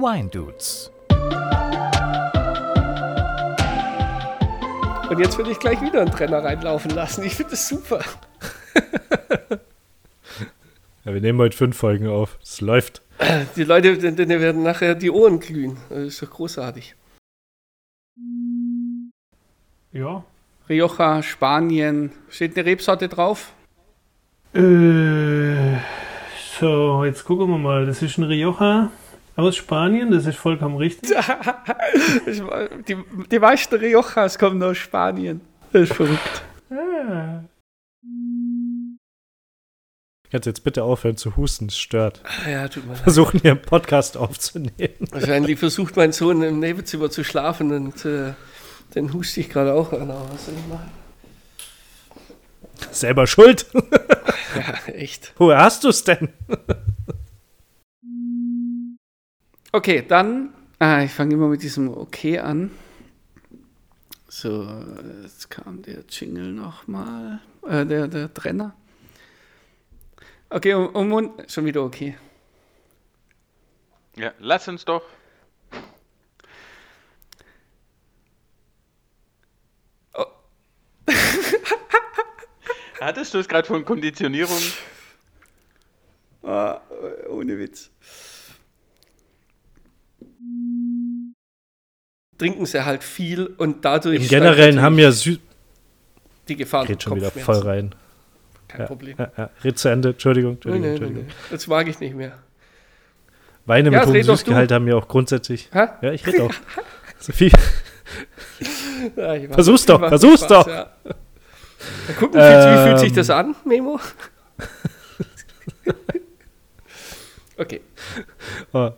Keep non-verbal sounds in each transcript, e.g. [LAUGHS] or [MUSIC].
Wine Dudes. Und jetzt würde ich gleich wieder einen Trenner reinlaufen lassen. Ich finde das super. [LAUGHS] Ja, wir nehmen heute fünf Folgen auf. Es läuft. Die Leute die werden nachher die Ohren glühen. Das ist doch großartig. Ja. Rioja, Spanien. Steht eine Rebsorte drauf? Äh, so, jetzt gucken wir mal. Das ist ein Rioja aus Spanien, das ist vollkommen richtig. [LAUGHS] die, die meisten Riojas kommen aus Spanien. Das ist verrückt. Ah. Kannst jetzt bitte aufhören zu husten, es stört. Ah, Ja, tut mir leid. Versuchen hier einen Podcast aufzunehmen. Wahrscheinlich versucht mein Sohn im Nebenzimmer zu schlafen und äh, den huste ich gerade auch an. Aber was soll ich machen? Selber schuld. Ja, echt. Woher hast du es denn? Okay, dann. Ah, ich fange immer mit diesem Okay an. So, jetzt kam der Jingle nochmal. Äh, der, der Trenner. Okay, um, um und schon wieder okay. Ja, lass uns doch. Oh. [LAUGHS] Hattest du es gerade von Konditionierung? Ah, ohne Witz. Trinken sie halt viel und dadurch. Im Generellen haben ja natürlich Sü die Gefahr Geht schon wieder voll rein. Kein Ja, Problem. ja, ja. Red zu Ende. Entschuldigung, Entschuldigung, nee, nee, Entschuldigung. nee. Das mag ich nicht mehr. Weine mit hohem Süßgehalt haben ja auch grundsätzlich. Hä? Ja, ich rede auch. [LAUGHS] Sophie, Ja, Versuch's doch, versuch's Spaß, doch. Ja. Mal gucken, wie, wie fühlt sich Ähm. das an, Memo? [LAUGHS] okay. oh,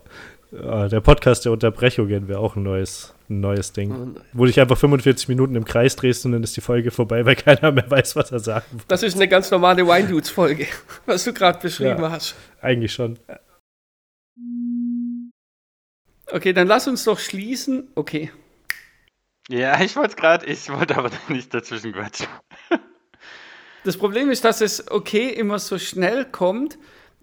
der Podcast der Unterbrechungen wäre auch ein neues, ein neues Ding. Und Wo du dich einfach 45 Minuten im Kreis drehst und dann ist die Folge vorbei, weil keiner mehr weiß, was er sagen will. Das ist eine ganz normale Wine Dudes Folge, [LAUGHS] was du gerade beschrieben Ja. hast. Eigentlich schon. Okay, dann lass uns doch schließen. Okay. Ja, ich wollte es gerade, ich wollte aber [LAUGHS] nicht dazwischen quatschen. Das Problem ist, dass es okay immer so schnell kommt,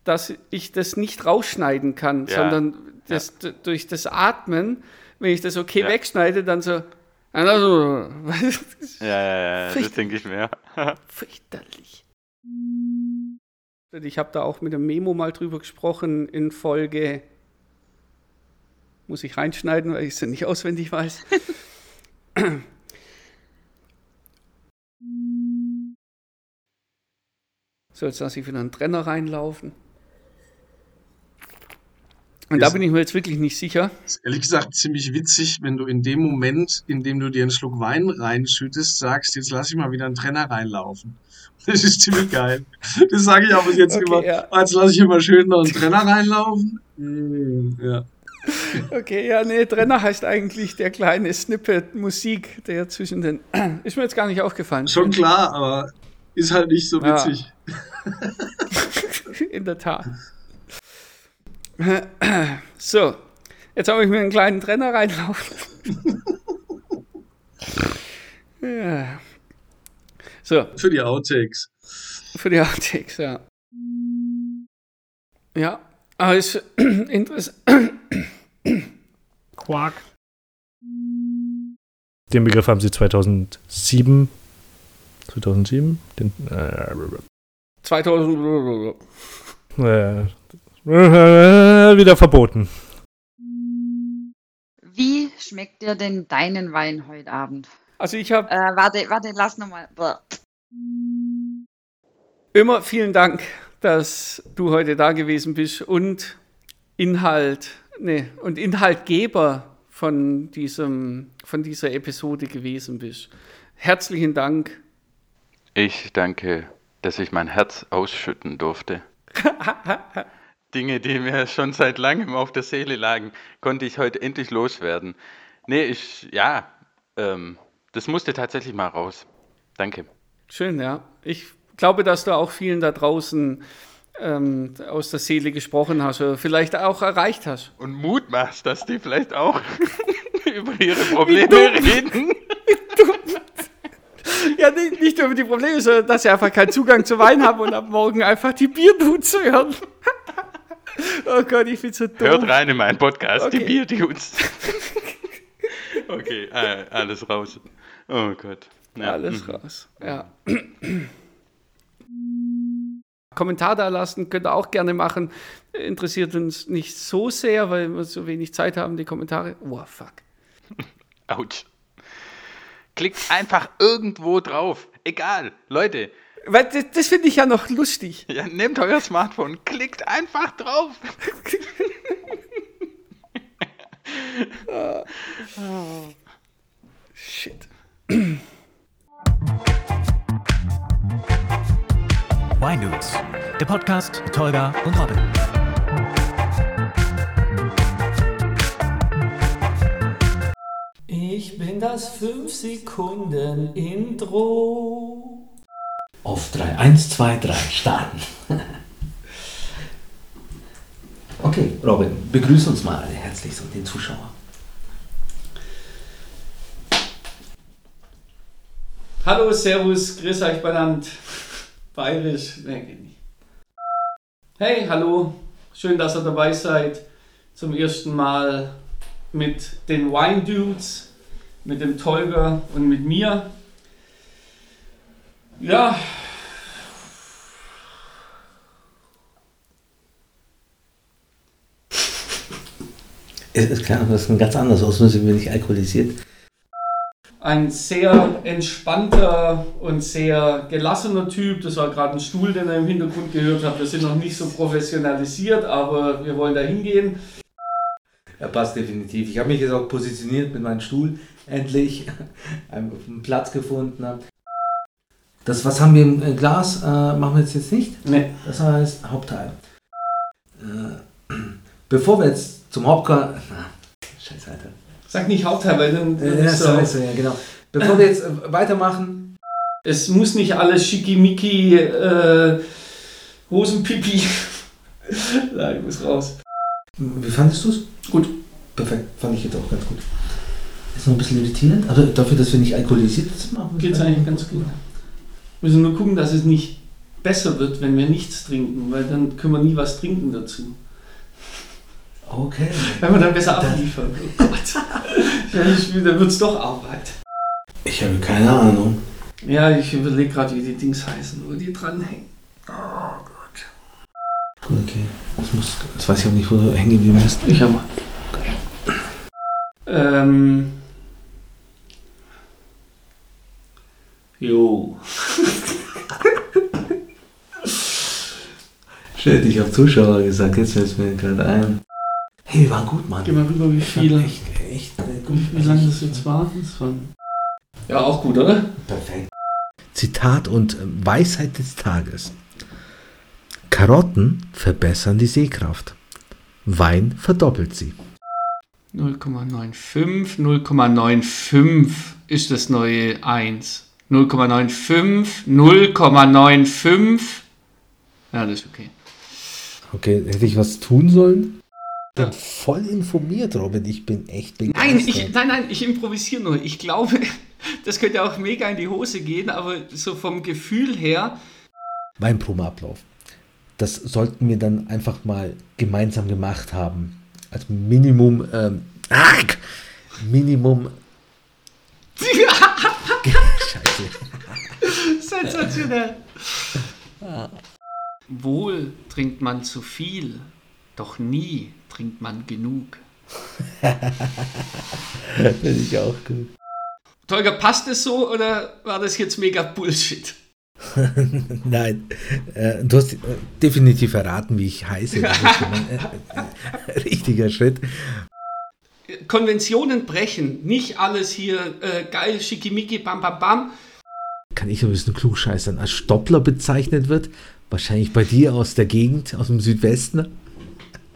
dass ich das nicht rausschneiden kann, Ja. sondern das, d- durch das Atmen, wenn ich das okay Ja. wegschneide, dann so. Also, Ja, ja, ja, das denke ich mir. [LAUGHS] fürchterlich. Ich habe da auch mit dem Memo mal drüber gesprochen in Folge. Muss ich reinschneiden, weil ich es ja nicht auswendig weiß. [LAUGHS] So, jetzt lasse ich wieder einen Trenner reinlaufen. Und da bin ich mir jetzt wirklich nicht sicher. ist ehrlich gesagt ziemlich witzig, wenn du in dem Moment, in dem du dir einen Schluck Wein reinschüttest, sagst, jetzt lass ich mal wieder einen Trenner reinlaufen. [LAUGHS] Das ist ziemlich geil. Das sage ich aber jetzt Okay, immer. ja. Jetzt lasse ich immer schön noch einen Trenner reinlaufen. Mm, Ja. [LAUGHS] Okay, ja, nee, Trenner heißt eigentlich der kleine Snippet Musik, der zwischen den. [CLEARS THROAT] Ist mir jetzt gar nicht aufgefallen. Schon klar, aber ist halt nicht so Ja. witzig. [LAUGHS] In der Tat. So, jetzt habe ich mir einen kleinen Trenner reinlaufen. [LAUGHS] ja. So, Für die Outtakes. für die Outtakes, ja. Ja, aber ist interessant. Quark. Den Begriff haben sie 2007. 2007? Den, äh, 2000. äh, äh, wieder verboten. Wie schmeckt dir denn deinen Wein heute Abend? Also ich habe Äh, warte, warte, lass nochmal. immer vielen Dank, dass du heute da gewesen bist und Inhalt, nee, und Inhaltgeber von diesem, von dieser Episode gewesen bist. Herzlichen Dank. Ich danke, dass ich mein Herz ausschütten durfte. [LAUGHS] Dinge, die mir [LAUGHS] schon seit langem auf der Seele lagen, konnte ich heute endlich loswerden. Nee, ich, ja, ähm, das musste tatsächlich mal raus. Danke. Schön, ja. Ich glaube, dass du auch vielen da draußen ähm, aus der Seele gesprochen hast oder vielleicht auch erreicht hast. Und Mut machst, dass die vielleicht auch [LAUGHS] über ihre Probleme reden. [LAUGHS] Ja, nicht, nicht nur über die Probleme, sondern dass sie einfach keinen Zugang zu Wein haben und ab morgen einfach die Bierdudes hören. [LAUGHS] Oh Gott, ich bin so dumm. Hört rein in meinen Podcast, Okay. die Bierdudes. [LAUGHS] okay, äh, alles raus. Oh Gott. Ja, Alles mhm. raus. Ja. [CLEARS THROAT] Kommentar da lassen könnt ihr auch gerne machen. Interessiert uns nicht so sehr, weil wir so wenig Zeit haben, die Kommentare. Oh, fuck. [LAUGHS] Autsch. Klickt einfach irgendwo drauf. Egal. Leute, Weil das, das finde ich ja noch lustig. [LAUGHS] ja, nehmt euer Smartphone, klickt einfach drauf. [LAUGHS] Shit. [CLEARS THROAT] Wine Dudes, der Podcast mit Holger und Robin. Ich bin das 5 Sekunden Intro. Auf 3. 1, 2, 3, starten. [LAUGHS] Okay, Robin, begrüße uns mal alle herzlich und den Zuschauer. Hallo, Servus, grüß euch benannt. Bayerisch, ne, geht nicht. Hey, hallo, schön, dass ihr dabei seid. Zum ersten Mal mit den Wine Dudes, mit dem Tolga und mit mir. Ja, Es ist klar, das ist ganz anders aus, nur sind wir nicht alkoholisiert. ein sehr entspannter und sehr gelassener Typ. Das war gerade ein Stuhl, den ihr im Hintergrund gehört habt. Wir sind noch nicht so professionalisiert, aber wir wollen da hingehen. Er passt definitiv. Ich habe mich jetzt auch positioniert mit meinem Stuhl, endlich. [LAUGHS] einen Platz gefunden. Hab. Das, was haben wir im äh, Glas, äh, machen wir jetzt, jetzt nicht. Nee. Das heißt Hauptteil. Äh, [CLEARS THROAT] bevor wir jetzt zum Hauptteil. Scheiße, Alter. Sag nicht Hauptteil, weil dann Äh, ja, so, scheiße, ja, genau. Bevor wir jetzt äh, weitermachen, es muss nicht alles schickimicki äh, Hosenpipi. [LAUGHS] Nein, ich muss raus. wie fandest du es? Gut. Perfekt, fand ich jetzt auch ganz gut. Ist noch ein bisschen irritierend, aber dafür, dass wir nicht alkoholisiert sind, machen wir Geht's eigentlich ganz gut. Wir müssen nur gucken, dass es nicht besser wird, wenn wir nichts trinken, weil dann können wir nie was trinken dazu. Okay. Wenn wir dann besser abliefern. Oh Gott. [LAUGHS] Ja, ich, dann wird es doch Arbeit. Ich habe keine Ahnung. Ja, ich überlege gerade, wie die Dings heißen, wo die dranhängen. Oh Gott. Okay. Das, muss, das weiß ich auch nicht, wo du hängen geblieben bist. Ich habe mal. Ähm. Jo. Shit, ich auf Zuschauer gesagt, jetzt fällt es mir gerade ein. Hey, wir waren gut, Mann. Geh mal rüber, wie viele. waren Echt, echt äh, gut. Wie lange das jetzt war? Das waren. Ja, auch gut, oder? Perfekt. Zitat und äh, Weisheit des Tages. Karotten verbessern die Sehkraft. Wein verdoppelt sie. 0,95, 0,95 ist das neue 1. 0,95, 0,95. Ja, das ist okay. Okay, hätte ich was tun sollen? Bin voll informiert, Robin. Ich bin echt begeistert. Nein, ich, nein, nein, ich improvisiere nur. Ich glaube, [LAUGHS] das könnte auch mega in die Hose gehen, aber so vom Gefühl her, Weinprobenablauf. Das sollten wir dann einfach mal gemeinsam gemacht haben. Als Minimum, ähm, ach, Minimum. [LAUGHS] Sensationell. Wohl trinkt man zu viel, doch nie trinkt man genug. [LAUGHS] Finde ich auch gut. Tolga, passt es so oder war das jetzt mega Bullshit? [LAUGHS] Nein, äh, du hast äh, definitiv erraten, wie ich heiße. Das ist schon ein, äh, richtiger Schritt. Konventionen brechen, nicht alles hier äh, geil, schickimicki, bam, bam, bam. Kann ich so ein bisschen klugscheißern, als Stoppler bezeichnet wird. Wahrscheinlich bei dir aus der Gegend, aus dem Südwesten.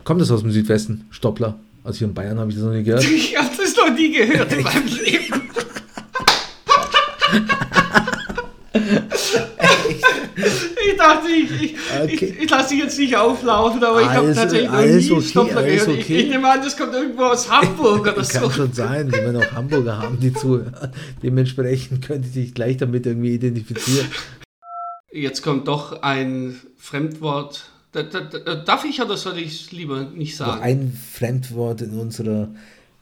Kommt das aus dem Südwesten? Stoppler. Also hier in Bayern habe ich das noch nie gehört. [LAUGHS] Ich habe das noch nie gehört in meinem [LAUGHS] Leben. Dachte, ich, ich, Okay. ich, ich lasse sie jetzt nicht auflaufen, aber ich habe tatsächlich noch alles nie okay, Stoppler alles gehört. Ich, okay. ich nehme an, das kommt irgendwo aus Hamburg oder [LAUGHS] so. Kann schon sein, wenn wir noch Hamburger haben, die zuhören. Dementsprechend könnte ich dich gleich damit irgendwie identifizieren. Jetzt kommt doch ein Fremdwort Da, da, da, darf ich oder soll ich es lieber nicht Noch sagen? ein Fremdwort in unserer.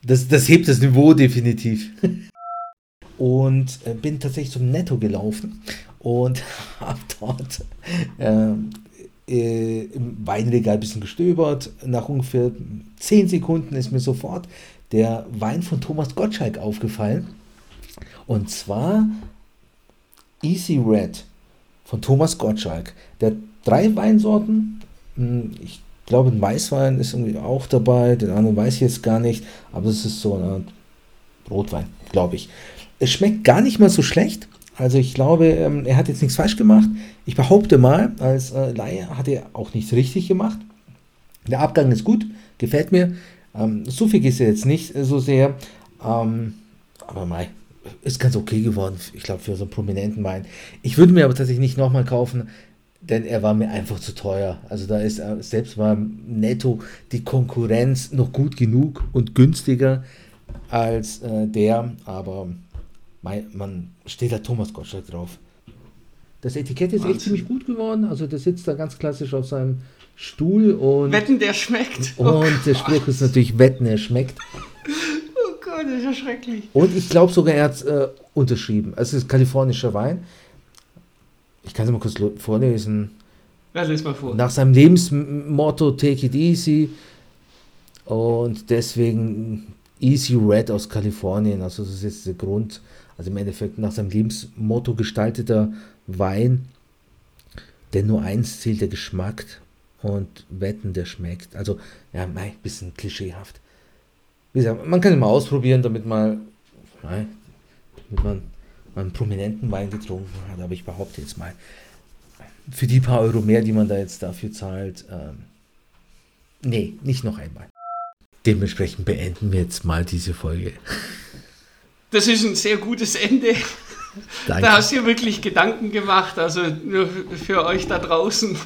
Das, das hebt das Niveau definitiv. [LAUGHS] Und äh, bin tatsächlich zum Netto gelaufen und [LAUGHS] habe dort ähm, äh, im Weinregal ein bisschen gestöbert. Nach ungefähr 10 Sekunden ist mir sofort der Wein von Thomas Gottschalk aufgefallen. Und zwar Easy Red von Thomas Gottschalk. Der hat drei Weinsorten. Hm, Ich glaube, ein Weißwein ist irgendwie auch dabei. Den anderen weiß ich jetzt gar nicht. Aber das ist so eine Art Rotwein, glaube ich. Es schmeckt gar nicht mal so schlecht. Also ich glaube, ähm, er hat jetzt nichts falsch gemacht. Ich behaupte mal, als äh, Laie hat er auch nichts richtig gemacht. Der Abgang ist gut, gefällt mir. Ähm, so viel ist er jetzt nicht äh, so sehr. Ähm, aber mei, ist ganz okay geworden, ich glaube, für so einen prominenten Wein. Ich würde mir aber tatsächlich nicht nochmal kaufen, denn er war mir einfach zu teuer. Also da ist äh, selbst war netto die Konkurrenz noch gut genug und günstiger als äh, der, aber man steht da Thomas Gottschalk drauf. Das Etikett ist echt Wahnsinn. ziemlich gut geworden. Also der sitzt da ganz klassisch auf seinem Stuhl und, Wetten, der schmeckt. Oh, und der Spruch ist natürlich Wetten, er schmeckt. oh Gott, das ist ja schrecklich. Und ich glaube sogar, er hat äh, unterschrieben. Also es ist kalifornischer Wein. Ich kann es mal kurz vorlesen. Ja, les mal vor. Nach seinem Lebensmotto Take it easy. Und deswegen Easy Red aus Kalifornien. Also das ist jetzt der Grund. Also im Endeffekt nach seinem Lebensmotto gestalteter Wein. Denn nur eins zählt der Geschmack und Wetten, der schmeckt. Also ja, ein bisschen klischeehaft. Wie gesagt, man kann ihn mal ausprobieren, damit mal, nein, damit man einen prominenten Wein getrunken hat. Aber ich behaupte jetzt mal, für die paar Euro mehr, die man da jetzt dafür zahlt, ähm, nee, nicht noch einmal. Dementsprechend beenden wir jetzt mal diese Folge. Das ist ein sehr gutes Ende. Danke. Da hast du dir wirklich Gedanken gemacht. Also nur für euch da draußen.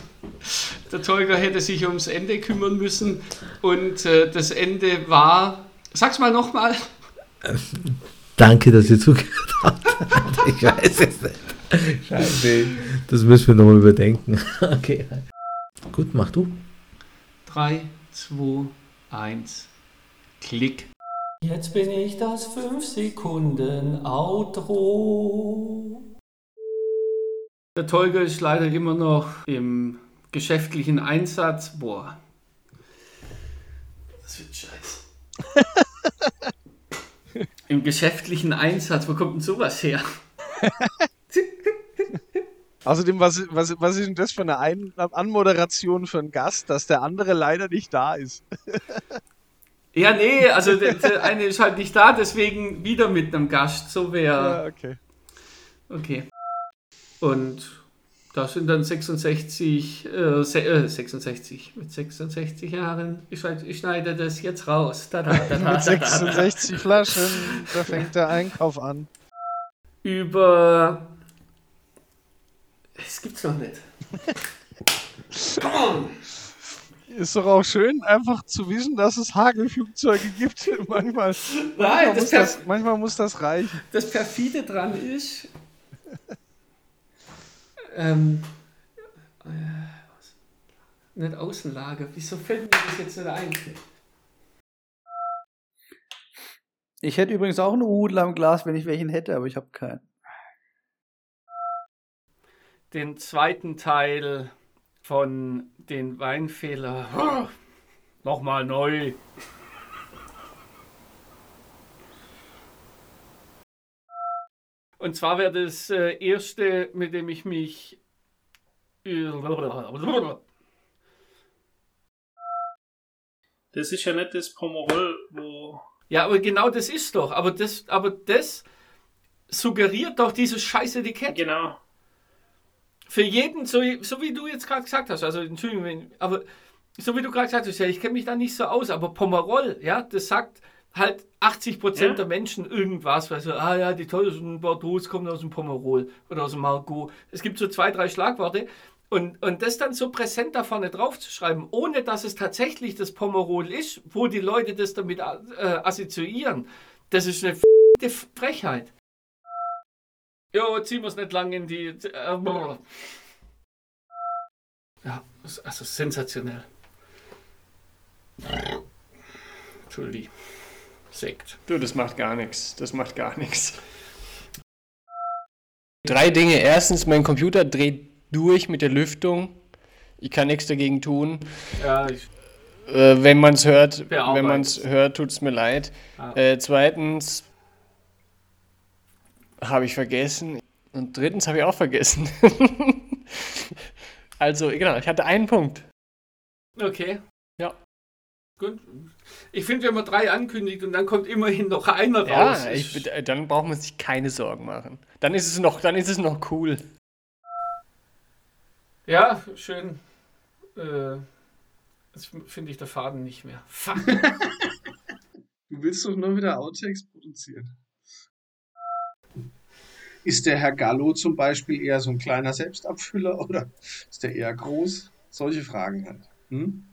Der Tolga hätte sich ums Ende kümmern müssen. Und äh, das Ende war. Sag's mal nochmal. Danke, dass ihr zugehört habt. [LAUGHS] ich weiß es nicht. Scheiße. Das müssen wir nochmal überdenken. [LAUGHS] okay. Gut, mach du. 3, 2, 1. Klick. Jetzt bin ich das 5 Sekunden Outro. Der Tolga ist leider immer noch im geschäftlichen Einsatz. Boah. Das wird scheiße. [LAUGHS] Im geschäftlichen Einsatz, wo kommt denn sowas her? Außerdem, was, was, was ist denn das für eine Ein Anmoderation für einen Gast, dass der andere leider nicht da ist? Ja, nee, also der, der eine ist halt nicht da, deswegen wieder mit einem Gast. So wäre. Ja, okay. Okay. Und da sind dann 66, äh, se- äh, 66, mit 66 Jahren. Ich, ich schneide das jetzt raus. Da, da, da, Mit da, da. 66 Flaschen, da fängt der Einkauf an. Über. Es gibt's noch nicht. [LAUGHS] Come on! Ist doch auch schön, einfach zu wissen, dass es Hagelflugzeuge gibt. [LAUGHS] Manchmal, Nein, manchmal, das muss, das, manchmal muss das reichen. Das perfide dran ist. [LAUGHS] ähm, äh, nicht Außenlage. Wieso fällt mir das jetzt nicht ein? Ich hätte übrigens auch einen Rudel am Glas, wenn ich welchen hätte, aber ich habe keinen. Den zweiten Teil von den Weinfehler. Nochmal neu. Und zwar wäre das äh, erste, mit dem ich mich. Das ist ja nicht das Pomerol, wo. Ja, aber genau das ist doch. Aber das, aber das suggeriert doch dieses scheiß Etikett. Genau. Für jeden, so, so wie du jetzt gerade gesagt hast, also Entschuldigung, aber so wie du gerade gesagt hast, ja, ich kenne mich da nicht so aus, aber Pomerol, ja, das sagt halt 80 Prozent Ja. der Menschen irgendwas, weil so, ah ja, die teuersten Bordeaux kommen aus dem Pomerol oder aus dem Margaux. Es gibt so zwei, drei Schlagworte und, und das dann so präsent da vorne drauf zu schreiben, ohne dass es tatsächlich das Pomerol ist, wo die Leute das damit äh, assoziieren, das ist eine Frechheit. Jo, ziehen wir es nicht lang in die. Äh. Ja, also sensationell. Entschuldigung. Sekt. Du, das macht gar nichts. Das macht gar nichts. Drei Dinge. Erstens, mein Computer dreht durch mit der Lüftung. Ich kann nichts dagegen tun. Ja, ich, Äh, wenn man es hört, wenn man es hört, tut es mir leid. Ja. Äh, zweitens habe ich vergessen. Und drittens habe ich auch vergessen. [LAUGHS] also, genau, ich hatte einen Punkt. okay. Ja. Gut. Ich finde, wenn man drei ankündigt und dann kommt immerhin noch einer raus. Ja, ist- ich, äh, dann braucht man sich keine Sorgen machen. Dann ist es noch, dann ist es noch cool. ja schön. Äh, jetzt finde ich der Faden nicht mehr. Fuck. [LAUGHS] Du willst doch nur wieder Outtakes produzieren. Ist der Herr Gallo zum Beispiel eher so ein kleiner Selbstabfüller [LAUGHS] oder ist der eher groß? Solche Fragen halt. Hm?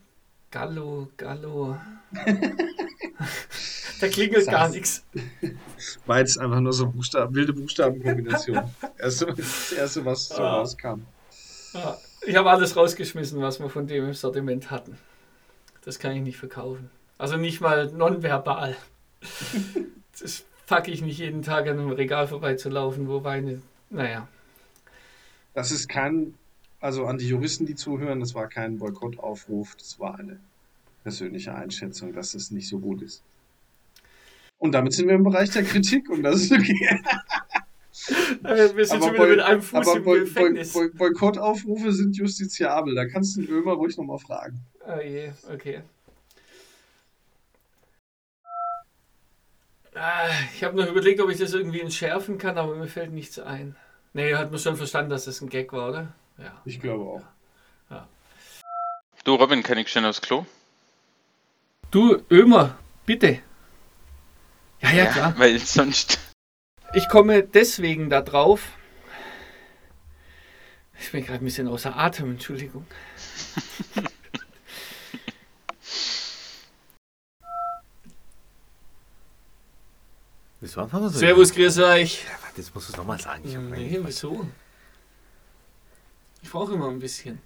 Gallo, Gallo. [LAUGHS] da klingelt gar nichts. [LAUGHS] War jetzt einfach nur so Buchstaben, wilde Buchstabenkombination. Erste, das erste, was so Ah. rauskam. Ja, ich habe alles rausgeschmissen, was wir von dem im Sortiment hatten. Das kann ich nicht verkaufen. Also nicht mal nonverbal. Das packe ich nicht jeden Tag an einem Regal vorbeizulaufen, wo Weine. Naja. Das ist kein, also an die Juristen, die zuhören, das war kein Boykottaufruf, das war eine persönliche Einschätzung, dass es nicht so gut ist. Und damit sind wir im Bereich der Kritik und das ist okay. [LAUGHS] Äh, Wir sind Aber schon wieder Boy- mit einem Fuß aber im Boy- Gefängnis. Boy- Boykottaufrufe sind justiziabel, da kannst du den Ömer ruhig nochmal fragen. Oh je, okay. Ich habe noch überlegt, ob ich das irgendwie entschärfen kann, aber mir fällt nichts ein. Nee, hat man schon verstanden, dass das ein Gag war, oder? Ja. Ich glaube auch. Ja. Du, Robin, kann ich schnell aufs Klo? Du, Ömer, bitte. Ja, ja, klar. Weil sonst. Ich komme deswegen da drauf. Ich bin gerade ein bisschen außer Atem, Entschuldigung. [LAUGHS] Das war so. Servus, grüß euch. Ja, das musst du nochmal sagen. Ich Nee, wieso? Ich brauche immer ein bisschen.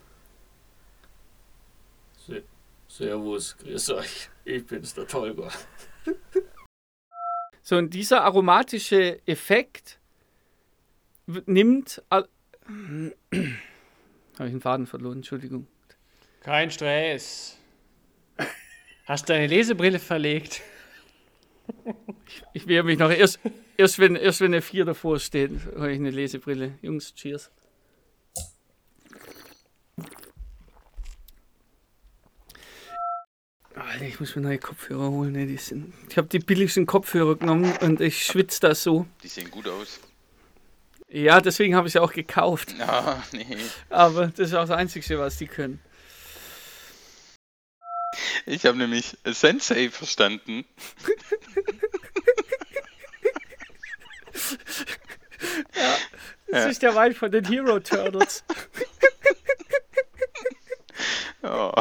Se Servus, grüß euch. Ich bin's, der Tolga. So, und dieser aromatische Effekt nimmt. [CLEARS THROAT] Habe ich einen Faden verloren, Entschuldigung. Kein Stress. Hast deine Lesebrille verlegt? Ich wehre mich noch. Erst, erst, wenn, erst wenn eine 4 davor steht, habe ich eine Lesebrille. Jungs, cheers. Alter, ich muss mir neue Kopfhörer holen. Ne? Die sind, ich habe die billigsten Kopfhörer genommen und ich schwitze da so. Die sehen gut aus. Ja, deswegen habe ich sie auch gekauft. Ah, nee. Aber das ist auch das Einzige, was die können. Ich habe nämlich Sensei verstanden. Das Ja. ist der Wein von den Hero Turtles. Oh.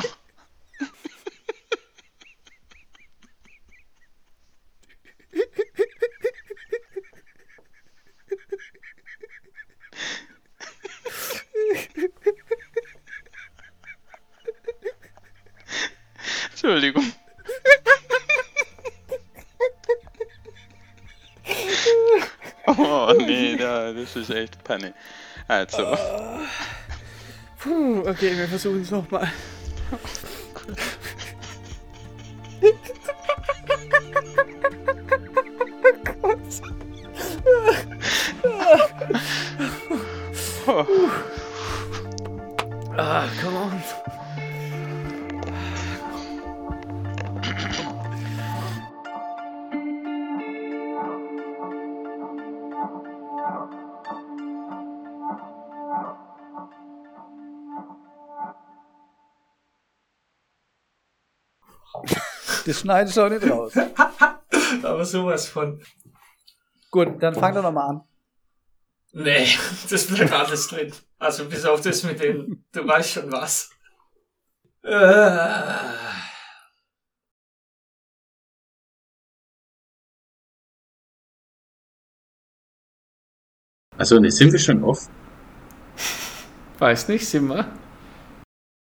Entschuldigung. [LAUGHS] Oh nee, da, das ist echt Panne. Also. Puh, okay, wir versuchen es nochmal. Das schneidest du auch nicht raus. [LAUGHS] Aber sowas von. Gut, dann fang doch nochmal an. Nee, [LAUGHS] das bleibt alles drin. Also bis auf das mit den, du weißt schon was. Äh. Also, ne, sind wir schon off? Weiß nicht, sind wir?